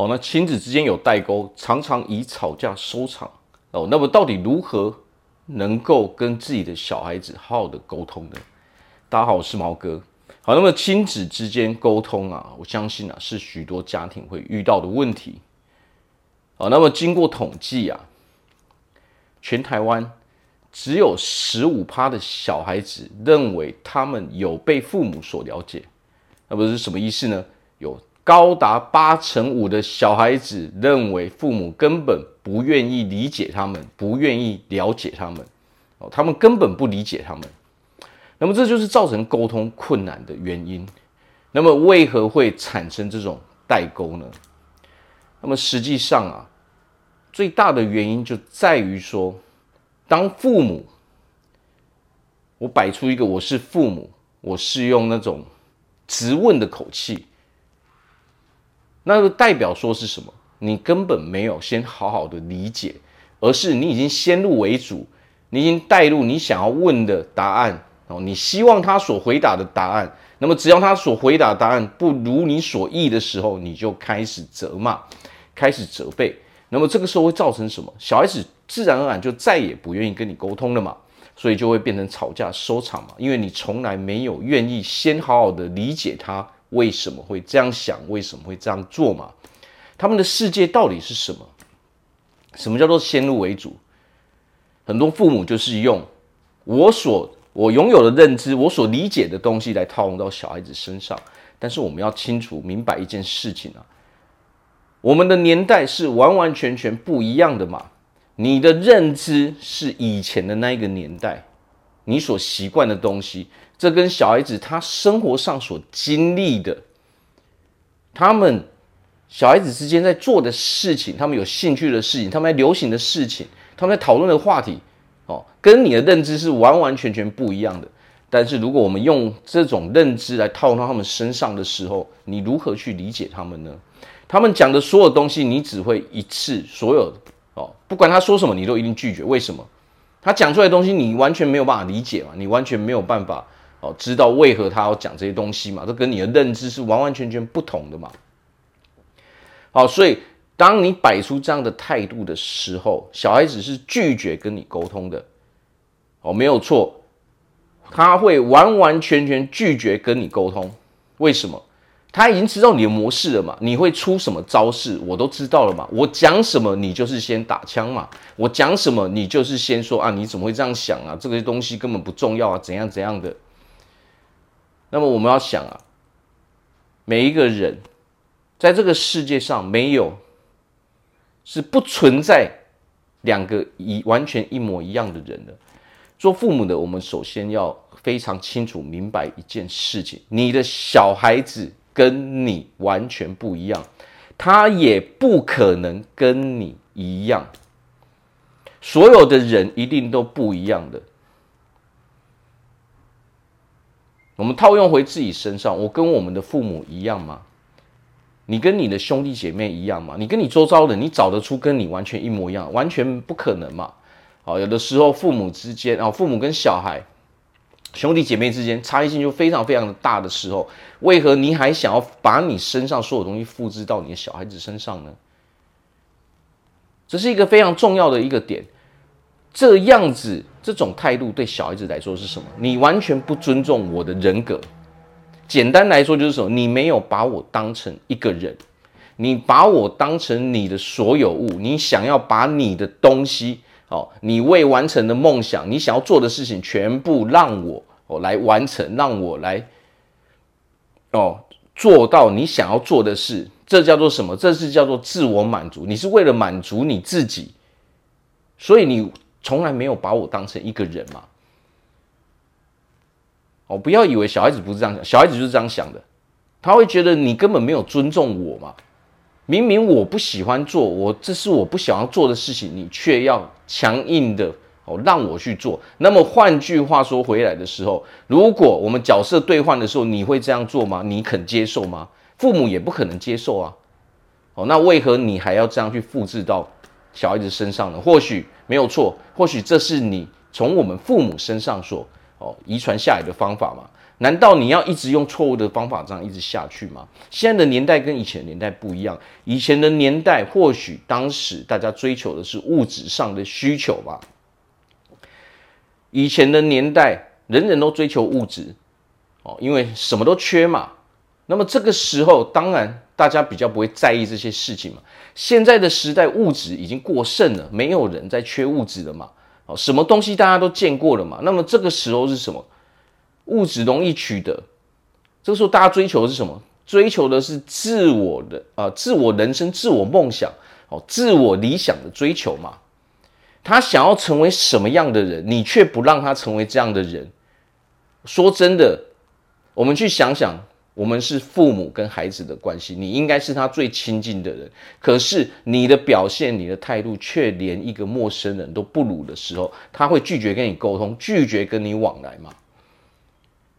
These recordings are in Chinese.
哦，那亲子之间有代沟，常常以吵架收场哦。那么到底如何能够跟自己的小孩子好好的沟通呢？大家好，我是毛哥。好，那么亲子之间沟通啊，我相信啊是许多家庭会遇到的问题。好，那么经过统计啊，全台湾只有十五趴的小孩子认为他们有被父母所了解，那么是什么意思呢？有高达八成五的小孩子认为父母根本不愿意理解他们，不愿意了解他们，哦，他们根本不理解他们。那么这就是造成沟通困难的原因。那么为何会产生这种代沟呢？那么实际上啊，最大的原因就在于说，当父母，我摆出一个我是父母，我是用那种质问的口气，那就代表说是什么？你根本没有先好好的理解，而是你已经先入为主，你已经带入你想要问的答案。哦，你希望他所回答的答案，那么只要他所回答答案不如你所意的时候，你就开始责骂，开始责备，那么这个时候会造成什么？小孩子自然而然就再也不愿意跟你沟通了嘛，所以就会变成吵架收场嘛，因为你从来没有愿意先好好的理解他为什么会这样想，为什么会这样做嘛，他们的世界到底是什么？什么叫做先入为主？很多父母就是用我所我拥有的认知，我所理解的东西来套用到小孩子身上，但是我们要清楚明白一件事情啊，我们的年代是完完全全不一样的嘛。你的认知是以前的那一个年代，你所习惯的东西，这跟小孩子他生活上所经历的，他们小孩子之间在做的事情，他们有兴趣的事情，他们在流行的事情，他们在讨论的话题。哦，跟你的认知是完完全全不一样的。但是如果我们用这种认知来套到他们身上的时候，你如何去理解他们呢？他们讲的所有东西，你只会一次所有哦，不管他说什么，你都一定拒绝。为什么？他讲出来的东西，你完全没有办法理解嘛？你完全没有办法哦，知道为何他要讲这些东西嘛？这跟你的认知是完完全全不同的嘛？好，所以。当你摆出这样的态度的时候，小孩子是拒绝跟你沟通的，哦，没有错，他会完完全全拒绝跟你沟通。为什么？他已经知道你的模式了嘛？你会出什么招式，我都知道了嘛？我讲什么，你就是先打枪嘛？我讲什么，你就是先说啊？你怎么会这样想啊？这个东西根本不重要啊？怎样怎样的？那么我们要想啊，每一个人在这个世界上没有。是不存在两个一完全一模一样的人的。做父母的，我们首先要非常清楚明白一件事情：你的小孩子跟你完全不一样，他也不可能跟你一样。所有的人一定都不一样的。我们套用回自己身上，我跟我们的父母一样吗？你跟你的兄弟姐妹一样吗？你跟你周遭的，你找得出跟你完全一模一样？完全不可能嘛！好，有的时候父母之间啊，父母跟小孩、兄弟姐妹之间差异性就非常非常的大的时候，为何你还想要把你身上所有东西复制到你的小孩子身上呢？这是一个非常重要的一个点。这样子这种态度对小孩子来说是什么？你完全不尊重我的人格。简单来说就是什么？你没有把我当成一个人，你把我当成你的所有物，你想要把你的东西，哦，你未完成的梦想，你想要做的事情，全部让我哦来完成，让我来哦做到你想要做的事，这叫做什么？这是叫做自我满足。你是为了满足你自己，所以你从来没有把我当成一个人嘛。哦，不要以为小孩子不是这样想，小孩子就是这样想的，他会觉得你根本没有尊重我嘛。明明我不喜欢做，我这是我不想要做的事情，你却要强硬的哦让我去做。那么换句话说回来的时候，如果我们角色对换的时候，你会这样做吗？你肯接受吗？父母也不可能接受啊。哦，那为何你还要这样去复制到小孩子身上呢？或许没有错，或许这是你从我们父母身上所。哦，遗传下来的方法嘛，难道你要一直用错误的方法这样一直下去吗？现在的年代跟以前的年代不一样，以前的年代或许当时大家追求的是物质上的需求吧。以前的年代人人都追求物质，哦，因为什么都缺嘛。那么这个时候当然大家比较不会在意这些事情嘛。现在的时代物质已经过剩了，没有人再缺物质了嘛。哦，什么东西大家都见过了嘛。那么这个时候是什么？物质容易取得，这个时候大家追求的是什么？追求的是自我的啊、自我人生、自我梦想、哦，自我理想的追求嘛。他想要成为什么样的人，你却不让他成为这样的人。说真的，我们去想想，我们是父母跟孩子的关系，你应该是他最亲近的人，可是你的表现、你的态度却连一个陌生人都不如的时候，他会拒绝跟你沟通，拒绝跟你往来吗？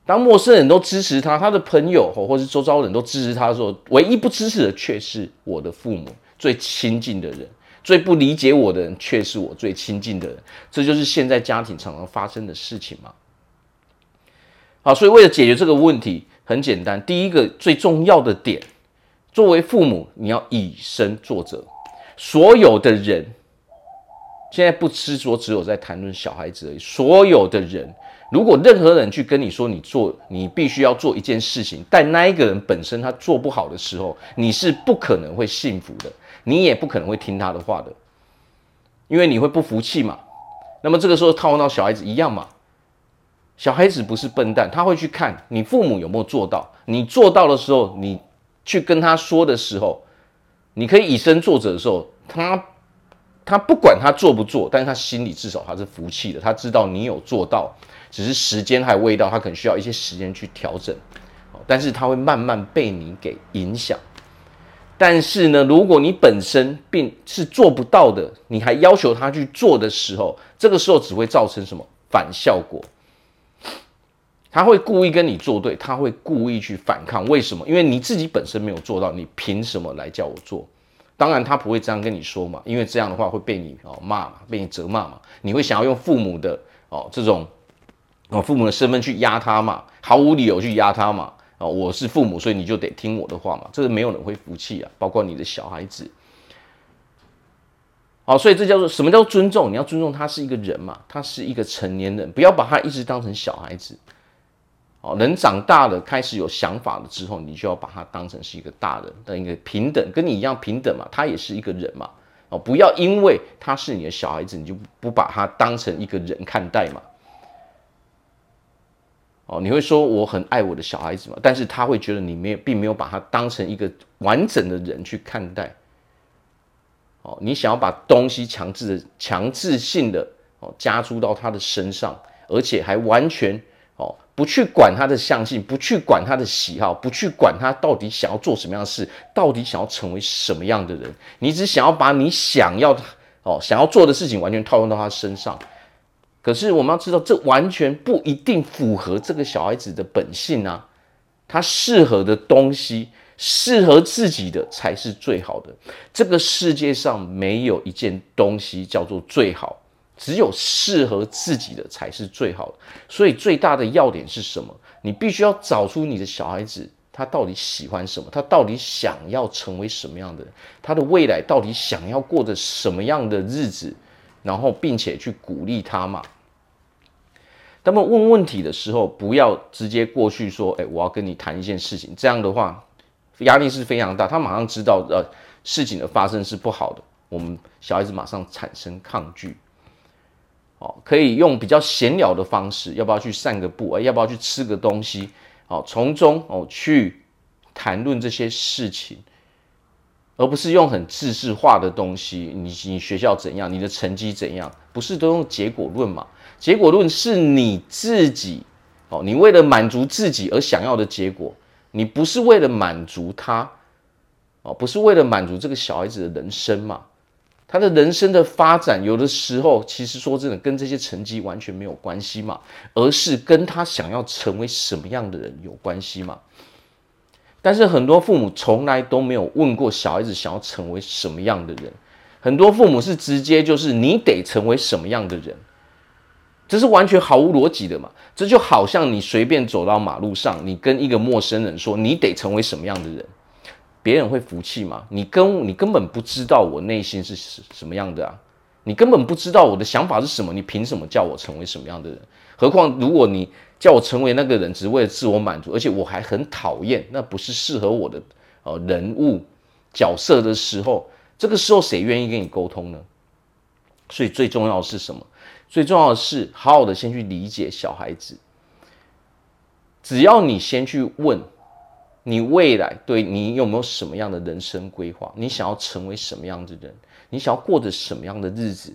当陌生人都支持他，他的朋友或或是周遭人都支持他的时候，唯一不支持的却是我的父母，最亲近的人，最不理解我的人却是我最亲近的人。这就是现在家庭常常发生的事情嘛。好，所以为了解决这个问题，很简单，第一个最重要的点，作为父母，你要以身作则。所有的人，现在不执着只有在谈论小孩子而已，所有的人。如果任何人去跟你说你做，你必须要做一件事情，但那一个人本身他做不好的时候，你是不可能会信服的，你也不可能会听他的话的，因为你会不服气嘛。那么这个时候套用到小孩子一样嘛，小孩子不是笨蛋，他会去看你父母有没有做到，你做到的时候，你去跟他说的时候，你可以以身作则的时候，他他不管他做不做，但是他心里至少他是服气的，他知道你有做到。只是时间还未到，他可能需要一些时间去调整，但是他会慢慢被你给影响。但是呢，如果你本身并是做不到的，你还要求他去做的时候，这个时候只会造成什么反效果？他会故意跟你作对，他会故意去反抗。为什么？因为你自己本身没有做到，你凭什么来叫我做？当然他不会这样跟你说嘛，因为这样的话会被你哦骂嘛，被你责骂嘛，你会想要用父母的哦这种。哦，父母的身份去压他嘛，毫无理由去压他嘛。哦，我是父母，所以你就得听我的话嘛。这个没有人会服气啊，包括你的小孩子。好，所以这叫做什么叫尊重？你要尊重他是一个人嘛，他是一个成年人，不要把他一直当成小孩子。哦，人长大了，开始有想法了之后，你就要把他当成是一个大人的一个平等，跟你一样平等嘛。他也是一个人嘛。哦，不要因为他是你的小孩子，你就不把他当成一个人看待嘛。哦，你会说我很爱我的小孩子嘛？但是他会觉得你没有，并没有把他当成一个完整的人去看待。哦，你想要把东西强制的、强制性的哦加诸到他的身上，而且还完全哦不去管他的相性，不去管他的喜好，不去管他到底想要做什么样的事，到底想要成为什么样的人，你只想要把你想要哦想要做的事情完全套用到他身上。可是我们要知道，这完全不一定符合这个小孩子的本性啊！他适合的东西，适合自己的才是最好的。这个世界上没有一件东西叫做最好，只有适合自己的才是最好的。所以最大的要点是什么？你必须要找出你的小孩子，他到底喜欢什么，他到底想要成为什么样的人，他的未来到底想要过着什么样的日子。然后，并且去鼓励他嘛。他们问问题的时候，不要直接过去说：“哎，我要跟你谈一件事情。”这样的话，压力是非常大。他马上知道，呃，事情的发生是不好的。我们小孩子马上产生抗拒。哦，可以用比较闲聊的方式，要不要去散个步？哎，要不要去吃个东西？哦，从中哦去谈论这些事情。而不是用很制式化的东西，你你学校怎样，你的成绩怎样，不是都用结果论嘛？结果论是你自己哦，你为了满足自己而想要的结果，你不是为了满足他哦，不是为了满足这个小孩子的人生嘛？他的人生的发展，有的时候其实说真的，跟这些成绩完全没有关系嘛，而是跟他想要成为什么样的人有关系嘛。但是很多父母从来都没有问过小孩子想要成为什么样的人，很多父母是直接就是你得成为什么样的人，这是完全毫无逻辑的嘛？这就好像你随便走到马路上，你跟一个陌生人说你得成为什么样的人，别人会服气吗？你跟你根本不知道我内心是什么样的啊，你根本不知道我的想法是什么，你凭什么叫我成为什么样的人？何况如果你叫我成为那个人，只为了自我满足，而且我还很讨厌，那不是适合我的呃人物角色的时候，这个时候谁愿意跟你沟通呢？所以最重要的是什么？最重要的是，好好的先去理解小孩子。只要你先去问，你未来对你有没有什么样的人生规划？你想要成为什么样的人？你想要过着什么样的日子？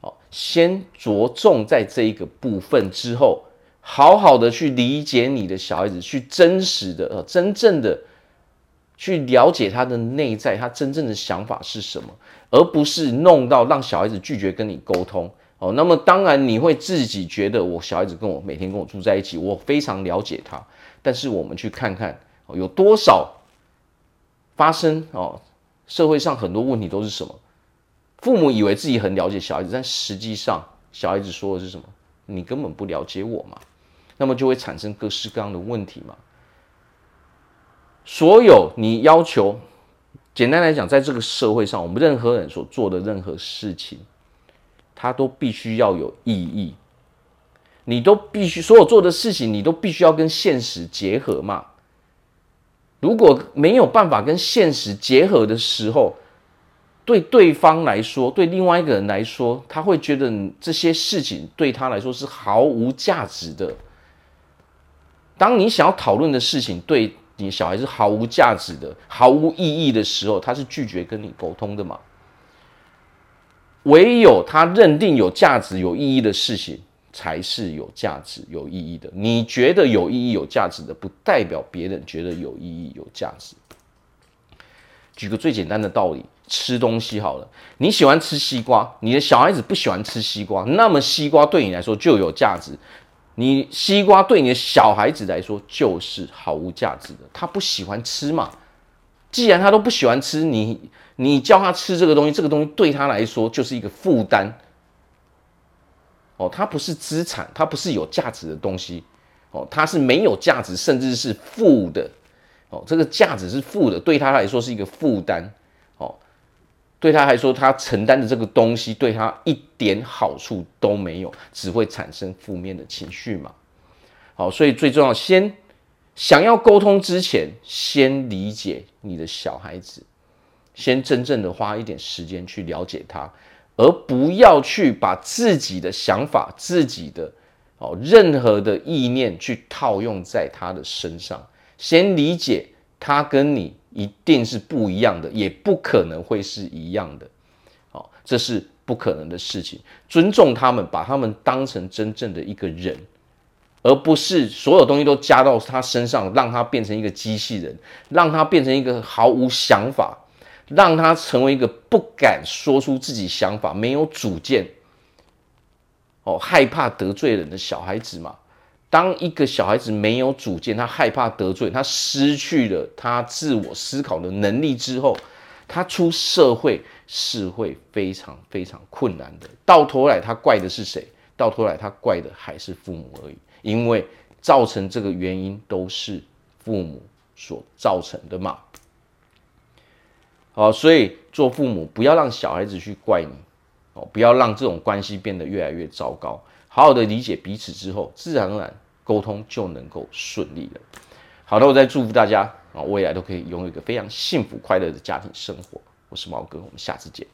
好，先着重在这一个部分之后，好好的去理解你的小孩子，去真实的、呃，真正的去了解他的内在，他真正的想法是什么，而不是弄到让小孩子拒绝跟你沟通。哦，那么当然你会自己觉得我小孩子跟我每天跟我住在一起，我非常了解他。但是我们去看看，有多少发生哦？社会上很多问题都是什么？父母以为自己很了解小孩子，但实际上小孩子说的是什么？你根本不了解我嘛？那么就会产生各式各样的问题嘛。所有你要求，简单来讲，在这个社会上，我们任何人所做的任何事情。它都必须要有意义，你都必须所有做的事情，你都必须要跟现实结合嘛。如果没有办法跟现实结合的时候，对对方来说，对另外一个人来说，他会觉得这些事情对他来说是毫无价值的。当你想要讨论的事情对你小孩是毫无价值的、毫无意义的时候，他是拒绝跟你沟通的嘛。唯有他认定有价值、有意义的事情，才是有价值、有意义的。你觉得有意义、有价值的，不代表别人觉得有意义、有价值。举个最简单的道理，吃东西好了，你喜欢吃西瓜，你的小孩子不喜欢吃西瓜，那么西瓜对你来说就有价值。你西瓜对你的小孩子来说就是毫无价值的，他不喜欢吃嘛。既然他都不喜欢吃，你你叫他吃这个东西，这个东西对他来说就是一个负担。哦，它不是资产，它不是有价值的东西。哦，它是没有价值，甚至是负的。哦，这个价值是负的，对他来说是一个负担。哦，对他来说，他承担的这个东西对他一点好处都没有，只会产生负面的情绪嘛。好，所以最重要先。想要沟通之前，先理解你的小孩子，先真正的花一点时间去了解他，而不要去把自己的想法、自己的哦任何的意念去套用在他的身上。先理解他跟你一定是不一样的，也不可能会是一样的，哦，这是不可能的事情。尊重他们，把他们当成真正的一个人。而不是所有东西都加到他身上，让他变成一个机器人，让他变成一个毫无想法，让他成为一个不敢说出自己想法、没有主见、哦，害怕得罪人的小孩子嘛。当一个小孩子没有主见，他害怕得罪，他失去了他自我思考的能力之后，他出社会是会非常非常困难的。到头来，他怪的是谁？到头来，他怪的还是父母而已。因为造成这个原因都是父母所造成的嘛。哦，所以做父母不要让小孩子去怪你，哦，不要让这种关系变得越来越糟糕。好好的理解彼此之后，自然而然沟通就能够顺利了。好的，我再祝福大家啊，未来都可以拥有一个非常幸福快乐的家庭生活。我是毛哥，我们下次见。